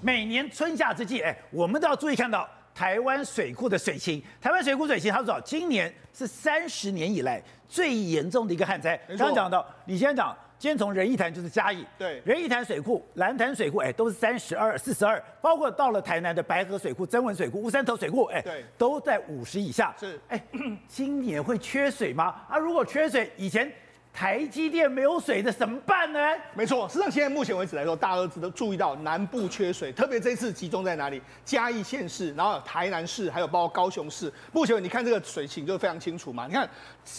每年春夏之际，哎，我们都要注意看到台湾水库的水情。台湾水库水情，他说今年是三十年以来最严重的一个旱灾。刚刚讲到，李先讲。今天从仁义潭就是嘉义，对，仁义潭水库、兰潭水库，哎，都是三十二、四十二，包括到了台南的白河水库、曾文水库、乌山头水库，哎，对，都在五十以下。是，哎，今年会缺水吗？啊，如果缺水，以前。台积电没有水的怎么办呢？没错，事实上现在目前为止来说，大家都知道注意到南部缺水，特别这次集中在哪里？嘉义县市，然后台南市，还有包括高雄市。目前你看这个水情就非常清楚嘛。你看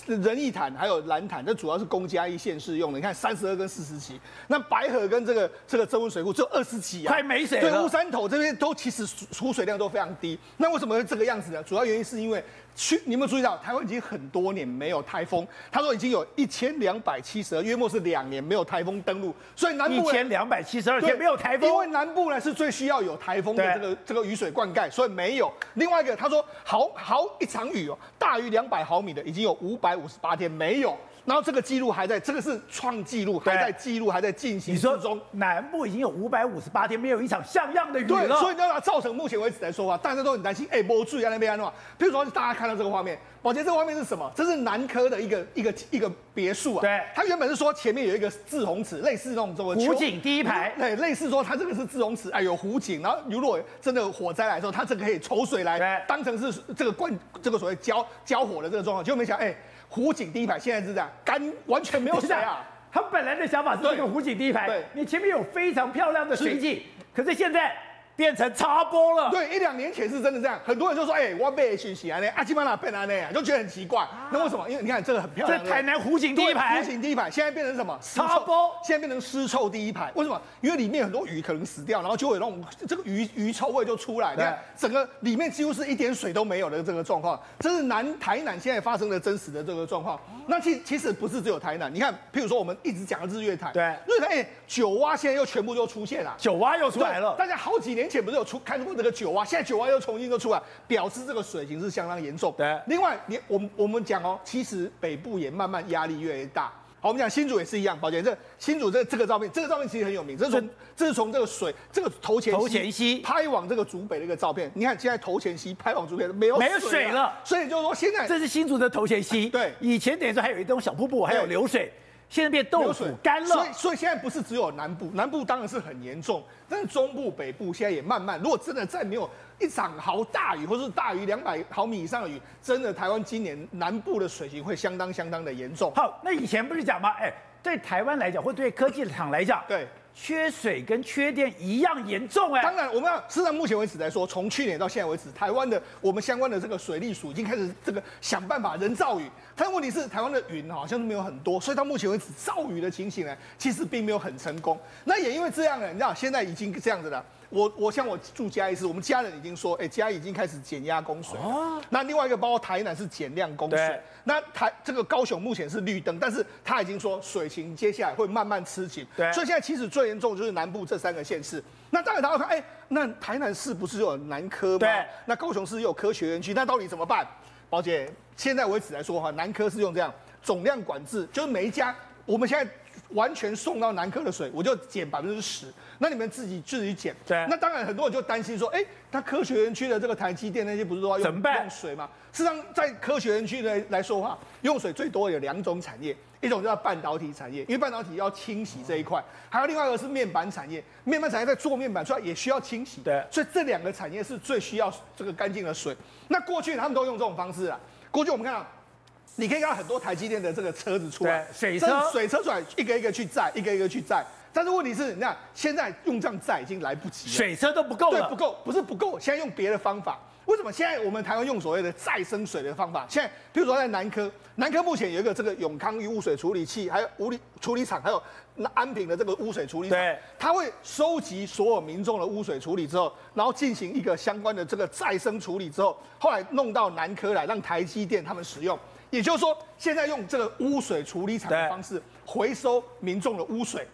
仁义潭还有蓝潭，这主要是供嘉义县市用的。你看三十二跟四十级，那白河跟这个这个增温水库只有二十几啊，快没水了。对，乌山头这边都其实出水量都非常低。那为什么会这个样子呢？主要原因是因为。去，你有没有注意到台湾已经很多年没有台风？他说已经有一千两百七十二，约莫是两年没有台风登陆，所以南部一千两百七十二天没有台风，因为南部呢是最需要有台风的这个这个雨水灌溉，所以没有。另外一个，他说好好一场雨哦，大于两百毫米的已经有五百五十八天没有。然后这个记录还在，这个是创纪录，还在记录，还在进行之中。南部已经有五百五十八天没有一场像样的雨了。对，所以让它造成目前为止来说话，大家都很担心。哎，没水在那边的话，比如说大家看到这个画面，宝杰，这个画面是什么？这是南科的一个一个一个别墅啊。对，它原本是说前面有一个自洪池，类似那种什么湖景第一排。对，类似说它这个是自洪池，哎，有湖景。然后如果真的火灾来的时候，它这个可以抽水来当成是这个灌这个所谓浇浇火的这个状况，结果没想哎。湖景第一排现在是这样干，完全没有水 啊！他本来的想法是这个湖景第一排，你前面有非常漂亮的水景，可是现在。变成插播了。对，一两年前是真的这样，很多人就说：“哎、欸，我被讯息啊，那阿基曼纳被啊那样，就觉得很奇怪。啊”那为什么？因为你看这个很漂亮。这台南湖景第一排，湖景第一排，现在变成什么？插播。现在变成尸臭第一排，为什么？因为里面很多鱼可能死掉，然后就会有那种这个鱼鱼臭味就出来。你看，整个里面几乎是一点水都没有的这个状况，这是南台南现在发生的真实的这个状况。那其其实不是只有台南，你看，譬如说我们一直讲的日月潭，对，日月潭哎，九蛙现在又全部又出现了，九蛙又出来了。大家好几年前不是有出看过？这个九蛙，现在九蛙又重新又出来，表示这个水情是相当严重。对，另外，你我们我们讲哦，其实北部也慢慢压力越来越大。好，我们讲新竹也是一样。宝杰，这新竹这这个照片，这个照片其实很有名，这是从这是从这个水这个头前头前溪拍往这个竹北的一个照片。你看，现在头前溪拍往竹北没有没有水了，所以就是说现在这是新竹的头前溪。对，以前等于说还有一种小瀑布，还有流水。现在变豆腐干了，所以所以现在不是只有南部，南部当然是很严重，但是中部、北部现在也慢慢，如果真的再没有一场好大雨，或是大于两百毫米以上的雨，真的台湾今年南部的水情会相当相当的严重。好，那以前不是讲吗？哎，对台湾来讲，或对科技厂来讲，对。缺水跟缺电一样严重哎，当然我们要是到目前为止来说，从去年到现在为止，台湾的我们相关的这个水利署已经开始这个想办法人造雨，但问题是台湾的云好像是没有很多，所以到目前为止造雨的情形呢，其实并没有很成功。那也因为这样呢，你知道现在已经这样子了。我我像我住嘉义市，我们家人已经说，哎、欸，嘉义已经开始减压供水。哦。那另外一个包括台南是减量供水。那台这个高雄目前是绿灯，但是他已经说水情接下来会慢慢吃紧。对。所以现在其实最严重就是南部这三个县市。那当然他会看，哎、欸，那台南市不是有南科吗？对。那高雄市又有科学园区，那到底怎么办？宝姐，现在为止来说哈，南科是用这样总量管制，就是每一家我们现在。完全送到南科的水，我就减百分之十。那你们自己自己减。对。那当然，很多人就担心说，哎、欸，那科学园区的这个台积电那些不是说要用用水吗？事实上，在科学园区来来说的话，用水最多有两种产业，一种叫半导体产业，因为半导体要清洗这一块；还有另外一个是面板产业，面板产业在做面板出来也需要清洗。对。所以这两个产业是最需要这个干净的水。那过去他们都用这种方式啊。过去我们看到。你可以看到很多台积电的这个车子出来，水车，水车出来一个一个去载，一个一个去载。但是问题是，你看现在用这样载已经来不及了，水车都不够了。对，不够，不是不够，现在用别的方法。为什么现在我们台湾用所谓的再生水的方法？现在比如说在南科，南科目前有一个这个永康污水处理器，还有污理处理厂，还有安平的这个污水处理厂，它会收集所有民众的污水处理之后，然后进行一个相关的这个再生处理之后，后来弄到南科来，让台积电他们使用。也就是说，现在用这个污水处理厂的方式回收民众的污水，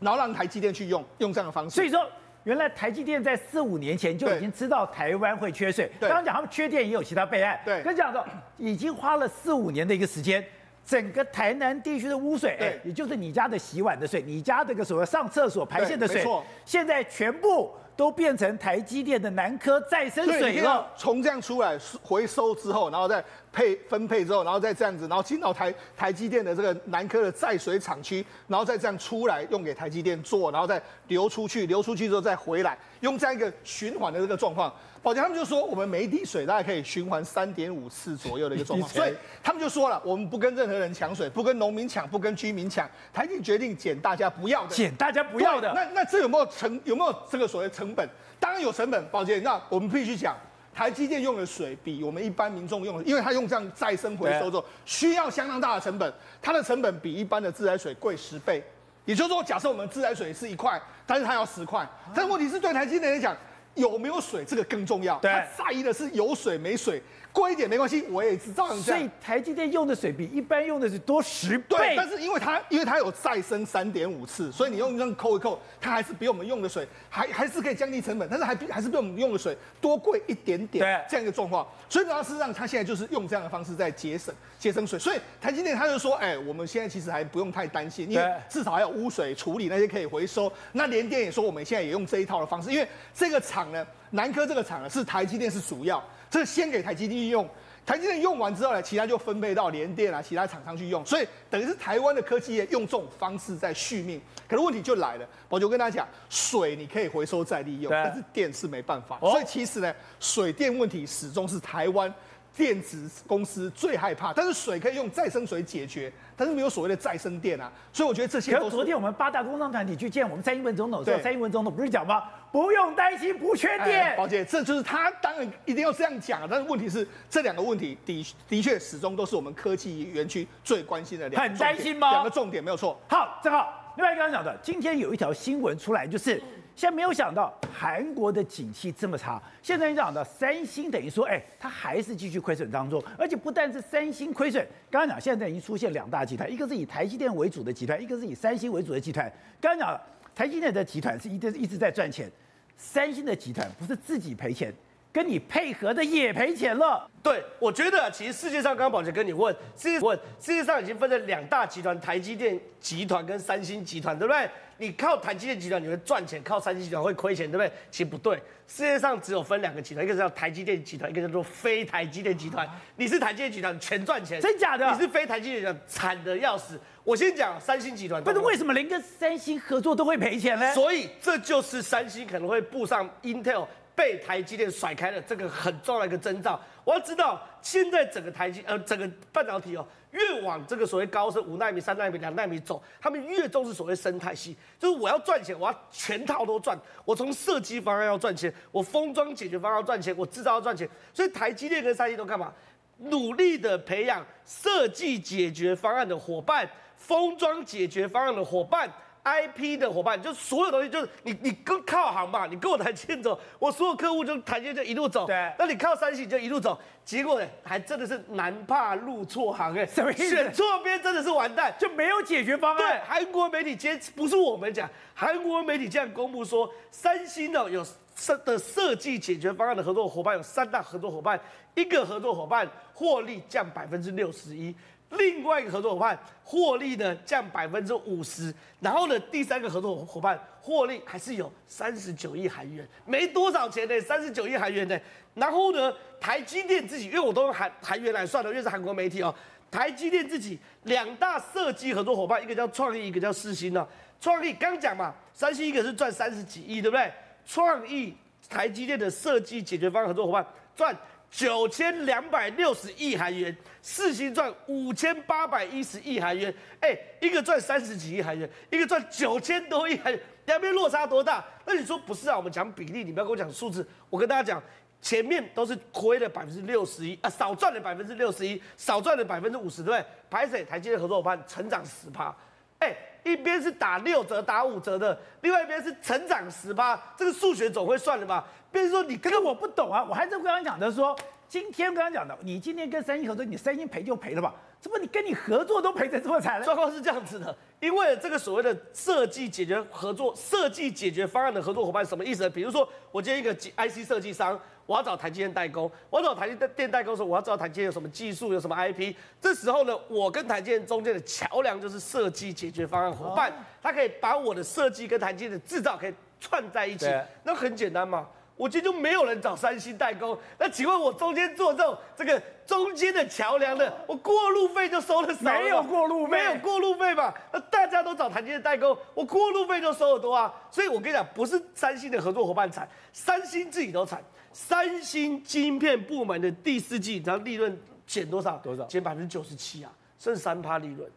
然后让台积电去用，用这样的方式。所以说，原来台积电在四五年前就已经知道台湾会缺水。刚刚讲他们缺电也有其他备案。对，跟讲到已经花了四五年的一个时间，整个台南地区的污水，哎，也就是你家的洗碗的水，你家这个所谓上厕所排泄的水，现在全部都变成台积电的南科再生水了。从这样出来回收之后，然后再配分配之后，然后再这样子，然后进到台台积电的这个南科的载水厂区，然后再这样出来用给台积电做，然后再流出去，流出去之后再回来，用这样一个循环的这个状况。宝洁他们就说，我们每一滴水大概可以循环三点五次左右的一个状况，所以他们就说了，我们不跟任何人抢水，不跟农民抢，不跟居民抢，台积决定捡大家不要的，捡大家不要的。那那这有没有成有没有这个所谓成成本？当然有成本。宝杰，那我们必须讲，台积电用的水比我们一般民众用的，因为它用这样再生回收之后，需要相当大的成本，它的成本比一般的自来水贵十倍。也就是说，假设我们自来水是一块，但是它要十块，但问题是对台积电来讲。有没有水，这个更重要。他在意的是有水没水，贵一点没关系，我也是照样这样。所以台积电用的水比一般用的是多十倍。对，但是因为它因为它有再生三点五次，所以你用这样扣一扣，它还是比我们用的水还还是可以降低成本，但是还比还是比我们用的水多贵一点点。对，这样一个状况。所以主要是让他现在就是用这样的方式在节省节省水。所以台积电他就说，哎，我们现在其实还不用太担心，因为至少还有污水处理那些可以回收。那联电也说，我们现在也用这一套的方式，因为这个厂呢。南科这个厂呢，是台积电是主要，这先给台积电用，台积电用完之后呢，其他就分配到联电啊，其他厂商去用，所以等于是台湾的科技业用这种方式在续命。可是问题就来了，我就跟大家讲，水你可以回收再利用，但是电是没办法，所以其实呢，水电问题始终是台湾。电子公司最害怕，但是水可以用再生水解决，但是没有所谓的再生电啊，所以我觉得这些都是。昨天我们八大工商团体去见我们蔡英文总统的时候，蔡英文总统不是讲吗？不用担心不缺电。宝姐，这就是他当然一定要这样讲，但是问题是这两个问题的的确始终都是我们科技园区最关心的两个。很担心吗？两个重点没有错。好，正好，另外刚刚讲的，今天有一条新闻出来，就是。现在没有想到韩国的景气这么差。现在你讲到三星，等于说，哎，它还是继续亏损当中，而且不但是三星亏损，刚刚讲现在已经出现两大集团，一个是以台积电为主的集团，一个是以三星为主的集团。刚刚讲台积电的集团是一直一直在赚钱，三星的集团不是自己赔钱。跟你配合的也赔钱了。对，我觉得其实世界上，刚刚宝杰跟你问，世界问世界上已经分成两大集团，台积电集团跟三星集团，对不对？你靠台积电集团你会赚钱，靠三星集团会亏钱，对不对？其实不对，世界上只有分两个集团，一个叫台积电集团，一个叫做非台积电集团。你是台积电集团全赚钱，真假的？你是非台积电集团惨的要死。我先讲三星集团，但是为什么连跟三星合作都会赔钱呢？所以这就是三星可能会步上 Intel。被台积电甩开了，这个很重要的一个征兆。我要知道，现在整个台积呃整个半导体哦，越往这个所谓高是五纳米、三纳米、两纳米走，他们越重视所谓生态系，就是我要赚钱，我要全套都赚。我从设计方案要赚钱，我封装解决方案要赚钱，我制造要赚钱。所以台积电跟三星都干嘛？努力的培养设计解决方案的伙伴，封装解决方案的伙伴。IP 的伙伴，就所有东西，就是你你跟靠行吧，你跟我台积电走，我所有客户就台积电就一路走。对，那你靠三星就一路走，结果呢，还真的是难怕入错行哎，什么意思？选错边真的是完蛋，就没有解决方案。对，韩国媒体今天不是我们讲，韩国媒体这样公布说，三星呢有设的设计解决方案的合作伙伴有三大合作伙伴，一个合作伙伴获利降百分之六十一。另外一个合作伙伴获利呢降百分之五十，然后呢第三个合作伙伴获利还是有三十九亿韩元，没多少钱呢，三十九亿韩元呢。然后呢台积电自己，因为我都用韩韩元来算的，因为是韩国媒体哦。台积电自己两大设计合作伙伴，一个叫创意，一个叫世芯呢。创意刚讲嘛，三星一个是赚三十几亿，对不对？创意台积电的设计解决方案合作伙伴赚。九千两百六十亿韩元，四星赚五千八百一十亿韩元，哎，一个赚三十几亿韩元，一个赚九千多亿韩元，两边落差多大？那你说不是啊？我们讲比例，你不要跟我讲数字。我跟大家讲，前面都是亏了百分之六十一啊，少赚了百分之六十一，少赚了百分之五十，对不对？排水台积电合作伙伴成长十趴，哎，一边是打六折打五折的，另外一边是成长十八，这个数学总会算的吧？比如说你，可是我不懂啊，我还是刚刚讲的说，今天刚刚讲的，你今天跟三星合作，你三星赔就赔了吧？怎么你跟你合作都赔成这么惨了？状况是这样子的，因为这个所谓的设计解决合作、设计解决方案的合作伙伴什么意思呢？比如说我今天一个 IC 设计商，我要找台积电代工，我要找台积电代工的时候，我要知道台积电有什么技术，有什么 IP。这时候呢，我跟台积电中间的桥梁就是设计解决方案伙伴，他可以把我的设计跟台积电的制造可以。串在一起，那很简单嘛。我今天就没有人找三星代工，那请问我中间做这种这个中间的桥梁的，我过路费就收的少了，没有过路费，没有过路费嘛？那大家都找台积电代工，我过路费就收得多啊。所以我跟你讲，不是三星的合作伙伴惨，三星自己都惨。三星晶片部门的第四季，你知道利润减多少？多少？减百分之九十七啊，剩三趴利润。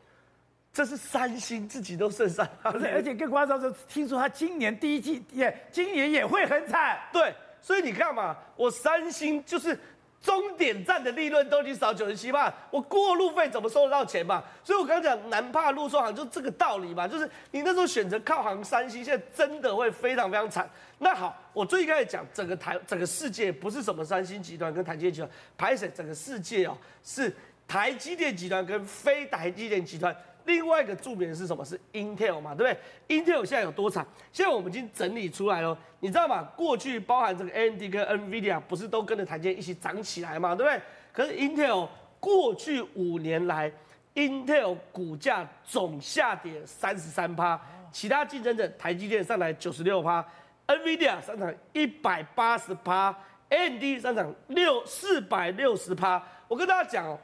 这是三星自己都剩三趴，而且更夸张的是，听说他今年第一季也今年也会很惨。对，所以你看嘛，我三星就是终点站的利润都已经少九十七趴，我过路费怎么收得到钱嘛？所以我刚讲南怕陆送航就这个道理嘛，就是你那时候选择靠航三星，现在真的会非常非常惨。那好，我最开始讲整个台整个世界不是什么三星集团跟台积电集团，拍摄整个世界哦是台积电集团跟非台积电集团。另外一个著名的是什么？是 Intel 嘛，对不对？Intel 现在有多惨？现在我们已经整理出来了，你知道吗？过去包含这个 AMD 跟 NVIDIA 不是都跟着台积电一起涨起来嘛，对不对？可是 Intel 过去五年来，Intel 股价总下跌三十三趴，其他竞争者台积电上来九十六趴，NVIDIA 上涨一百八十趴，AMD 上涨六四百六十趴。我跟大家讲哦。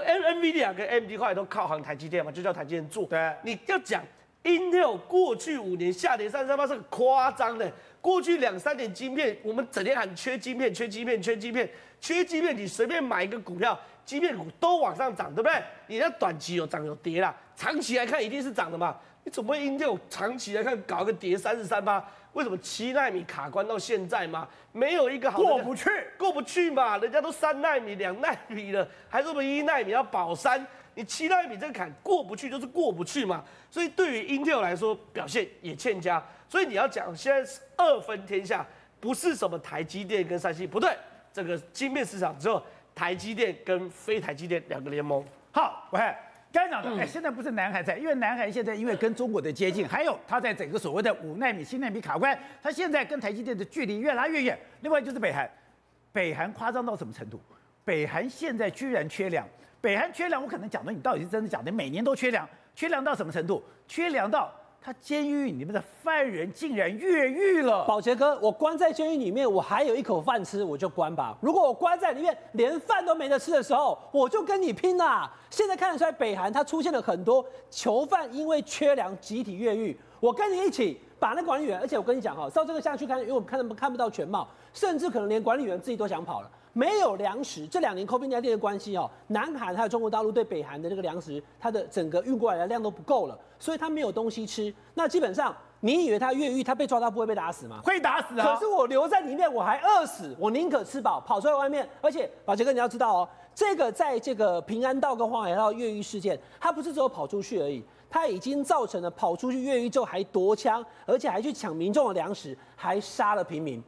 N NVIDIA 跟 AMD 后来都靠行台积电嘛，就叫台积电做。对，你要讲 Intel 过去五年下跌三十三八是很夸张的。过去两三年晶片，我们整天喊缺晶片、缺晶片、缺晶片、缺晶片，你随便买一个股票，晶片股都往上涨，对不对？你那短期有涨有跌啦，长期来看一定是涨的嘛。你怎么会 Intel 长期来看搞个跌三十三趴？为什么七纳米卡关到现在吗？没有一个好过不去，过不去嘛？人家都三纳米、两纳米了，还是我们一纳米要保三？你七纳米这个坎过不去，就是过不去嘛。所以对于 Intel 来说，表现也欠佳。所以你要讲现在是二分天下，不是什么台积电跟三星，不对，这个晶片市场只有台积电跟非台积电两个联盟。好，我看。刚才讲的，哎，现在不是南韩在，因为南韩现在因为跟中国的接近，还有它在整个所谓的五纳米、新纳米卡关，它现在跟台积电的距离越拉越远。另外就是北韩，北韩夸张到什么程度？北韩现在居然缺粮，北韩缺粮，我可能讲的你到底是真的假的？每年都缺粮，缺粮到什么程度？缺粮到。他监狱里面的犯人竟然越狱了，宝杰哥，我关在监狱里面，我还有一口饭吃，我就关吧。如果我关在里面，连饭都没得吃的时候，我就跟你拼啦。现在看得出来，北韩它出现了很多囚犯，因为缺粮集体越狱。我跟你一起把那管理员，而且我跟你讲哈，照这个下去看，因为我们看他们看不到全貌，甚至可能连管理员自己都想跑了。没有粮食，这两年 COVID-19 的关系哦，南韩还有中国大陆对北韩的这个粮食，它的整个运过来的量都不够了，所以它没有东西吃。那基本上，你以为他越狱，他被抓到不会被打死吗？会打死啊！可是我留在里面，我还饿死，我宁可吃饱，跑出来外面。而且，宝杰哥你要知道哦，这个在这个平安道跟黄海道越狱事件，他不是只有跑出去而已，他已经造成了跑出去越狱之后还夺枪，而且还去抢民众的粮食，还杀了平民，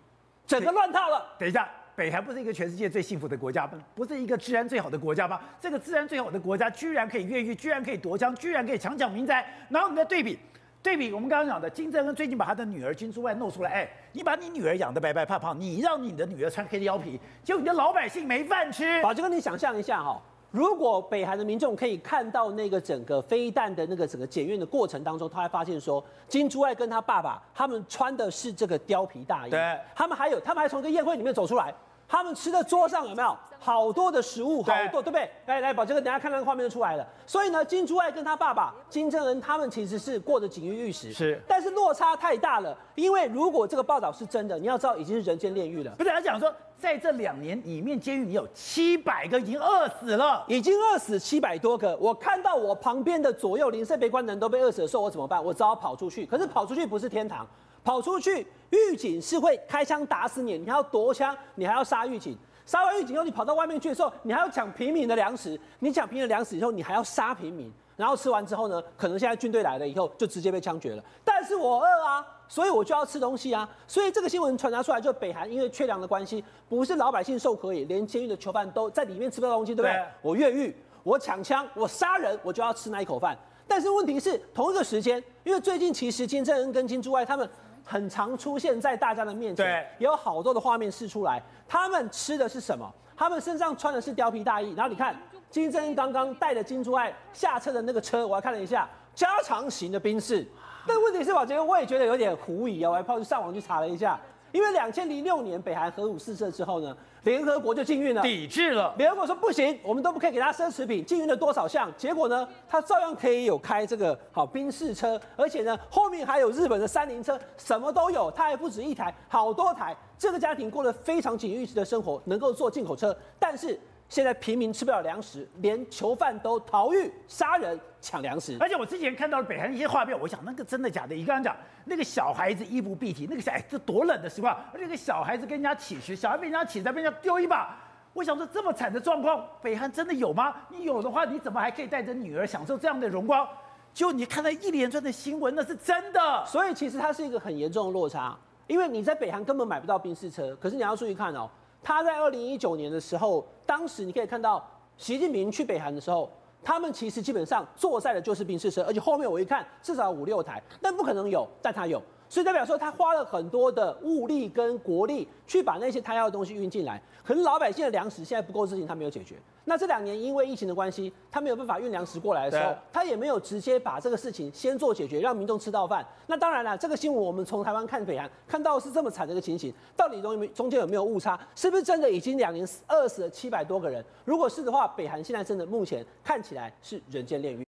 整个乱套了。等一下。北韩不是一个全世界最幸福的国家吗？不是一个治安最好的国家吗？这个治安最好的国家，居然可以越狱，居然可以夺枪，居然可以强抢民宅。然后你再对比，对比我们刚刚讲的金正恩最近把他的女儿金珠万弄出来，哎，你把你女儿养得白白胖胖，你让你的女儿穿黑的腰皮，结果你的老百姓没饭吃。宝杰哥，你想象一下哈。如果北韩的民众可以看到那个整个飞弹的那个整个检验的过程当中，他还发现说，金珠爱跟他爸爸他们穿的是这个貂皮大衣，对，他们还有，他们还从一个宴会里面走出来，他们吃的桌上有没有好多的食物，好多，对不对？来来，把这个，等下看那个画面就出来了。所以呢，金珠爱跟他爸爸金正恩他们其实是过着锦衣玉食，是，但是落差太大了，因为如果这个报道是真的，你要知道已经是人间炼狱了。不是他讲说。在这两年里面，监狱里有七百个已经饿死了，已经饿死七百多个。我看到我旁边的左右邻舍被关的人都被饿死的时候，我怎么办？我只好跑出去。可是跑出去不是天堂，跑出去狱警是会开枪打死你，你还要夺枪，你还要杀狱警。杀完狱警以后，你跑到外面去的时候，你还要抢平民的粮食。你抢平民的粮食以后，你还要杀平民。然后吃完之后呢，可能现在军队来了以后，就直接被枪决了。但是我饿啊。所以我就要吃东西啊！所以这个新闻传达出来，就北韩因为缺粮的关系，不是老百姓受可以，连监狱的囚犯都在里面吃不到东西，对不对？对我越狱，我抢枪，我杀人，我就要吃那一口饭。但是问题是，同一个时间，因为最近其实金正恩跟金珠爱他们很常出现在大家的面前，也有好多的画面试出来。他们吃的是什么？他们身上穿的是貂皮大衣。然后你看，金正恩刚刚带着金珠爱下车的那个车，我还看了一下，加长型的宾士。但问题是，我觉得我也觉得有点狐疑啊，我还跑去上网去查了一下，因为两千零六年北韩核武试射之后呢，联合国就禁运了，抵制了。联合国说不行，我们都不可以给他奢侈品，禁运了多少项？结果呢，他照样可以有开这个好宾士车，而且呢，后面还有日本的三菱车，什么都有，他还不止一台，好多台。这个家庭过得非常锦衣玉食的生活，能够坐进口车，但是。现在平民吃不了粮食，连囚犯都逃狱杀人抢粮食。而且我之前看到了北韩一些画面，我想那个真的假的？你刚刚讲那个小孩子衣不蔽体，那个小孩这多冷的时光，而且那个小孩子跟人家乞食，小孩被人家起，再被人家丢一把。我想说这么惨的状况，北韩真的有吗？你有的话，你怎么还可以带着女儿享受这样的荣光？就你看到一连串的新闻，那是真的。所以其实它是一个很严重的落差，因为你在北韩根本买不到宾士车，可是你要注意看哦。他在二零一九年的时候，当时你可以看到习近平去北韩的时候，他们其实基本上坐在的就是宾士车，而且后面我一看至少五六台，但不可能有，但他有，所以代表说他花了很多的物力跟国力去把那些他要的东西运进来，可是老百姓的粮食现在不够，事情他没有解决。那这两年因为疫情的关系，他没有办法运粮食过来的时候，他也没有直接把这个事情先做解决，让民众吃到饭。那当然了，这个新闻我们从台湾看北韩，看到是这么惨的一个情形，到底中中间有没有误差？是不是真的已经两年饿死了七百多个人？如果是的话，北韩现在真的目前看起来是人间炼狱。